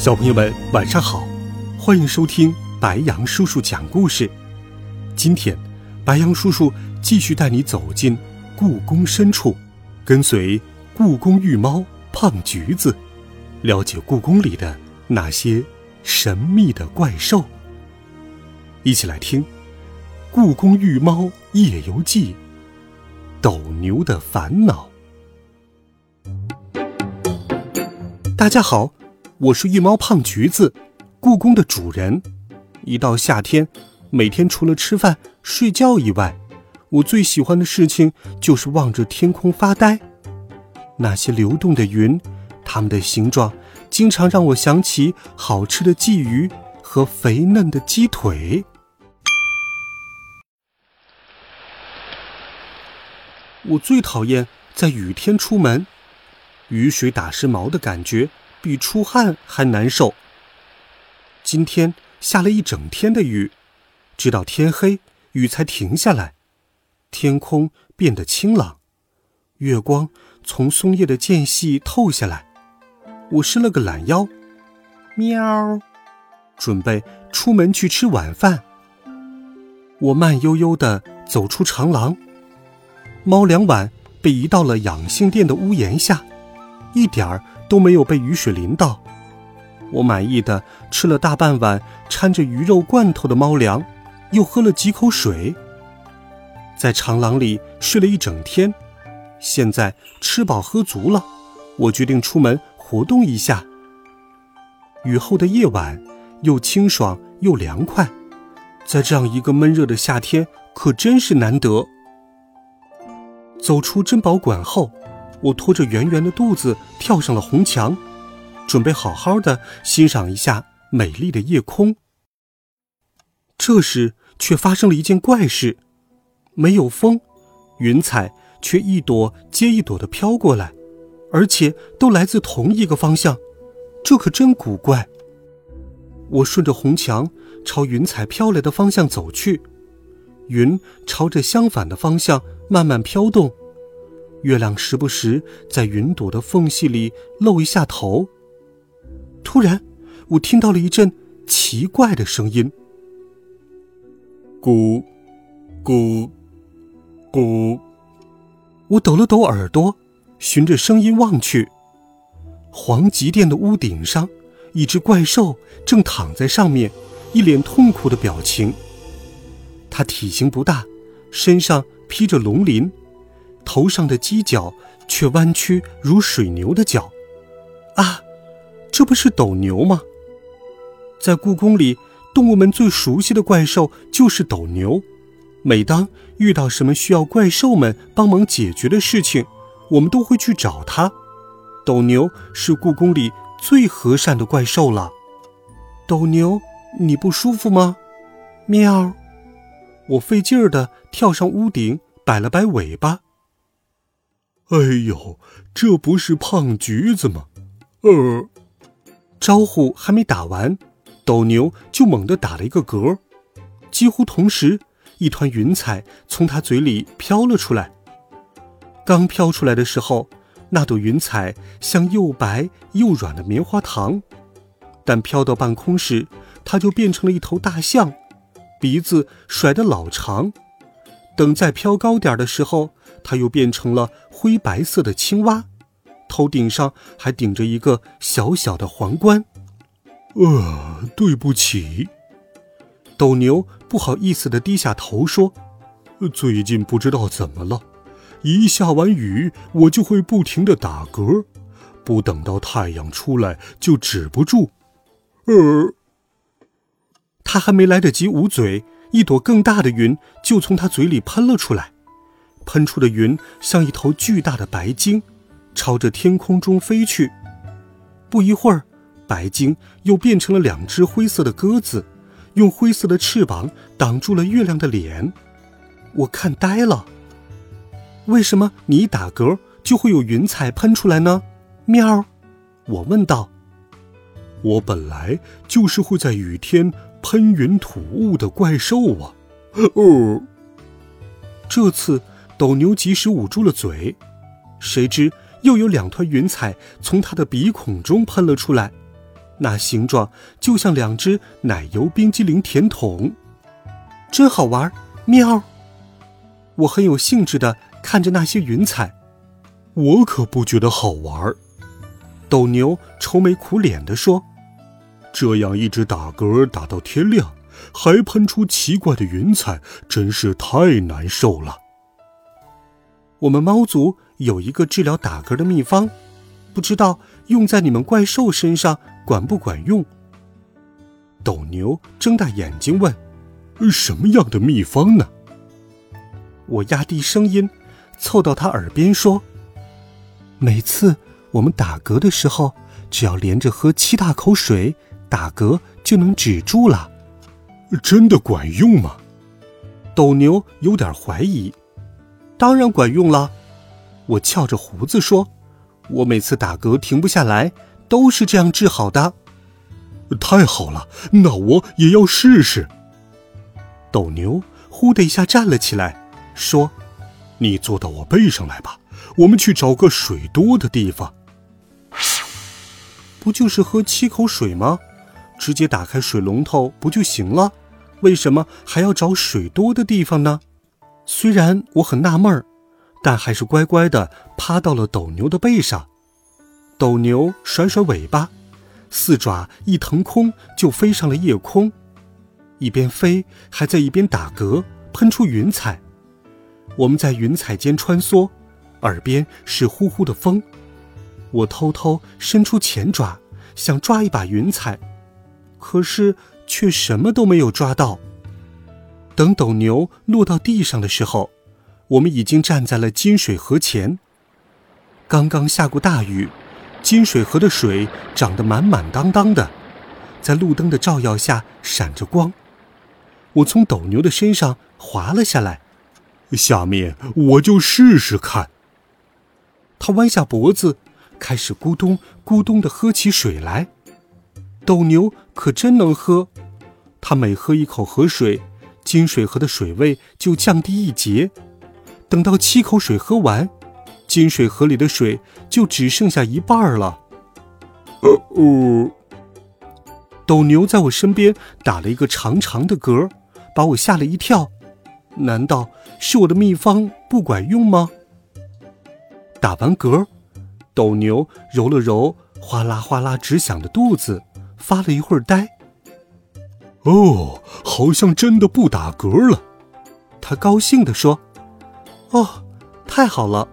小朋友们，晚上好！欢迎收听白羊叔叔讲故事。今天，白羊叔叔继续带你走进故宫深处，跟随故宫御猫胖橘子，了解故宫里的那些神秘的怪兽。一起来听《故宫御猫夜游记》：斗牛的烦恼。大家好。我是御猫胖橘子，故宫的主人。一到夏天，每天除了吃饭睡觉以外，我最喜欢的事情就是望着天空发呆。那些流动的云，它们的形状经常让我想起好吃的鲫鱼和肥嫩的鸡腿。我最讨厌在雨天出门，雨水打湿毛的感觉。比出汗还难受。今天下了一整天的雨，直到天黑，雨才停下来。天空变得清朗，月光从松叶的间隙透下来。我伸了个懒腰，喵，准备出门去吃晚饭。我慢悠悠地走出长廊，猫粮碗被移到了养性店的屋檐下，一点儿。都没有被雨水淋到，我满意的吃了大半碗掺着鱼肉罐头的猫粮，又喝了几口水。在长廊里睡了一整天，现在吃饱喝足了，我决定出门活动一下。雨后的夜晚又清爽又凉快，在这样一个闷热的夏天可真是难得。走出珍宝馆后。我拖着圆圆的肚子跳上了红墙，准备好好的欣赏一下美丽的夜空。这时却发生了一件怪事：没有风，云彩却一朵接一朵的飘过来，而且都来自同一个方向，这可真古怪。我顺着红墙朝云彩飘来的方向走去，云朝着相反的方向慢慢飘动。月亮时不时在云朵的缝隙里露一下头。突然，我听到了一阵奇怪的声音：“咕，咕，咕。”我抖了抖耳朵，循着声音望去，黄极殿的屋顶上，一只怪兽正躺在上面，一脸痛苦的表情。它体型不大，身上披着龙鳞。头上的犄角却弯曲如水牛的角，啊，这不是斗牛吗？在故宫里，动物们最熟悉的怪兽就是斗牛。每当遇到什么需要怪兽们帮忙解决的事情，我们都会去找它。斗牛是故宫里最和善的怪兽了。斗牛，你不舒服吗？喵！我费劲儿地跳上屋顶，摆了摆尾巴。哎呦，这不是胖橘子吗？呃，招呼还没打完，斗牛就猛地打了一个嗝。几乎同时，一团云彩从他嘴里飘了出来。刚飘出来的时候，那朵云彩像又白又软的棉花糖，但飘到半空时，它就变成了一头大象，鼻子甩得老长。等再飘高点的时候，它又变成了灰白色的青蛙，头顶上还顶着一个小小的皇冠。呃，对不起，斗牛不好意思的低下头说：“最近不知道怎么了，一下完雨我就会不停的打嗝，不等到太阳出来就止不住。”呃，他还没来得及捂嘴，一朵更大的云就从他嘴里喷了出来。喷出的云像一头巨大的白鲸，朝着天空中飞去。不一会儿，白鲸又变成了两只灰色的鸽子，用灰色的翅膀挡住了月亮的脸。我看呆了。为什么你一打嗝就会有云彩喷出来呢？喵，我问道。我本来就是会在雨天喷云吐雾的怪兽啊！哦，这次斗牛及时捂住了嘴，谁知又有两团云彩从他的鼻孔中喷了出来，那形状就像两只奶油冰激凌甜筒，真好玩！喵，我很有兴致的看着那些云彩，我可不觉得好玩。斗牛愁眉苦脸地说。这样一直打嗝打到天亮，还喷出奇怪的云彩，真是太难受了。我们猫族有一个治疗打嗝的秘方，不知道用在你们怪兽身上管不管用？斗牛睁大眼睛问：“什么样的秘方呢？”我压低声音，凑到他耳边说：“每次我们打嗝的时候，只要连着喝七大口水。”打嗝就能止住了，真的管用吗？斗牛有点怀疑。当然管用了，我翘着胡子说：“我每次打嗝停不下来，都是这样治好的。”太好了，那我也要试试。斗牛呼的一下站了起来，说：“你坐到我背上来吧，我们去找个水多的地方。”不就是喝七口水吗？直接打开水龙头不就行了？为什么还要找水多的地方呢？虽然我很纳闷儿，但还是乖乖的趴到了斗牛的背上。斗牛甩甩尾巴，四爪一腾空就飞上了夜空，一边飞还在一边打嗝，喷出云彩。我们在云彩间穿梭，耳边是呼呼的风。我偷偷伸出前爪，想抓一把云彩。可是却什么都没有抓到。等斗牛落到地上的时候，我们已经站在了金水河前。刚刚下过大雨，金水河的水涨得满满当当的，在路灯的照耀下闪着光。我从斗牛的身上滑了下来，下面我就试试看。他弯下脖子，开始咕咚咕咚地喝起水来。斗牛可真能喝，他每喝一口河水，金水河的水位就降低一截。等到七口水喝完，金水河里的水就只剩下一半了。呃哦，斗牛在我身边打了一个长长的嗝，把我吓了一跳。难道是我的秘方不管用吗？打完嗝，斗牛揉了揉哗啦哗啦直响的肚子。发了一会儿呆，哦，好像真的不打嗝了。他高兴地说：“哦，太好了！”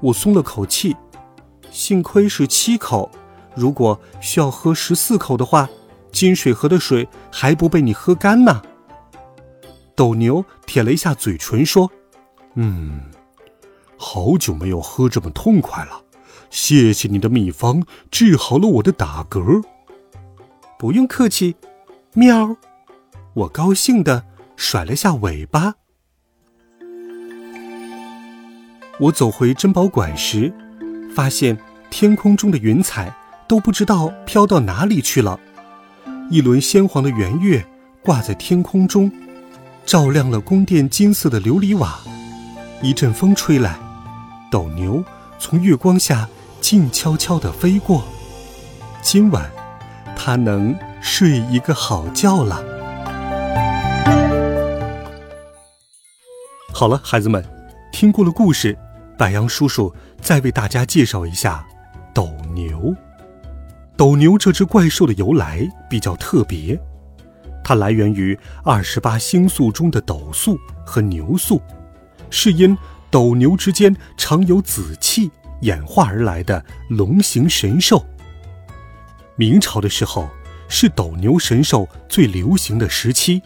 我松了口气。幸亏是七口，如果需要喝十四口的话，金水河的水还不被你喝干呢。斗牛舔了一下嘴唇说：“嗯，好久没有喝这么痛快了。谢谢你的秘方，治好了我的打嗝。”不用客气，喵！我高兴的甩了下尾巴。我走回珍宝馆时，发现天空中的云彩都不知道飘到哪里去了。一轮鲜黄的圆月挂在天空中，照亮了宫殿金色的琉璃瓦。一阵风吹来，斗牛从月光下静悄悄地飞过。今晚。它能睡一个好觉了。好了，孩子们，听过了故事，白杨叔叔再为大家介绍一下斗牛。斗牛这只怪兽的由来比较特别，它来源于二十八星宿中的斗宿和牛宿，是因斗牛之间常有紫气演化而来的龙形神兽。明朝的时候，是斗牛神兽最流行的时期。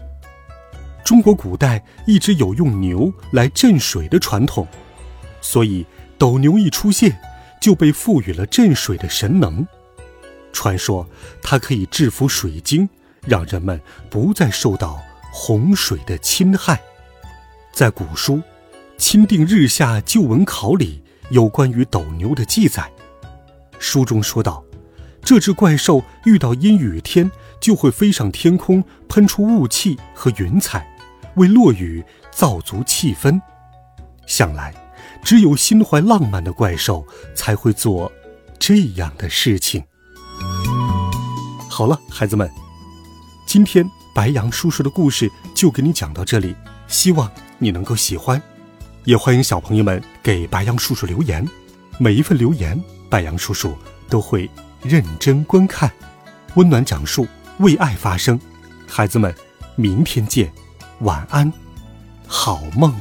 中国古代一直有用牛来镇水的传统，所以斗牛一出现，就被赋予了镇水的神能。传说它可以制服水晶，让人们不再受到洪水的侵害。在古书《钦定日下旧闻考》里有关于斗牛的记载，书中说道，这只怪兽遇到阴雨天就会飞上天空，喷出雾气和云彩，为落雨造足气氛。想来，只有心怀浪漫的怪兽才会做这样的事情。好了，孩子们，今天白羊叔叔的故事就给你讲到这里，希望你能够喜欢，也欢迎小朋友们给白羊叔叔留言，每一份留言，白羊叔叔都会认真观看，温暖讲述，为爱发声。孩子们，明天见，晚安，好梦。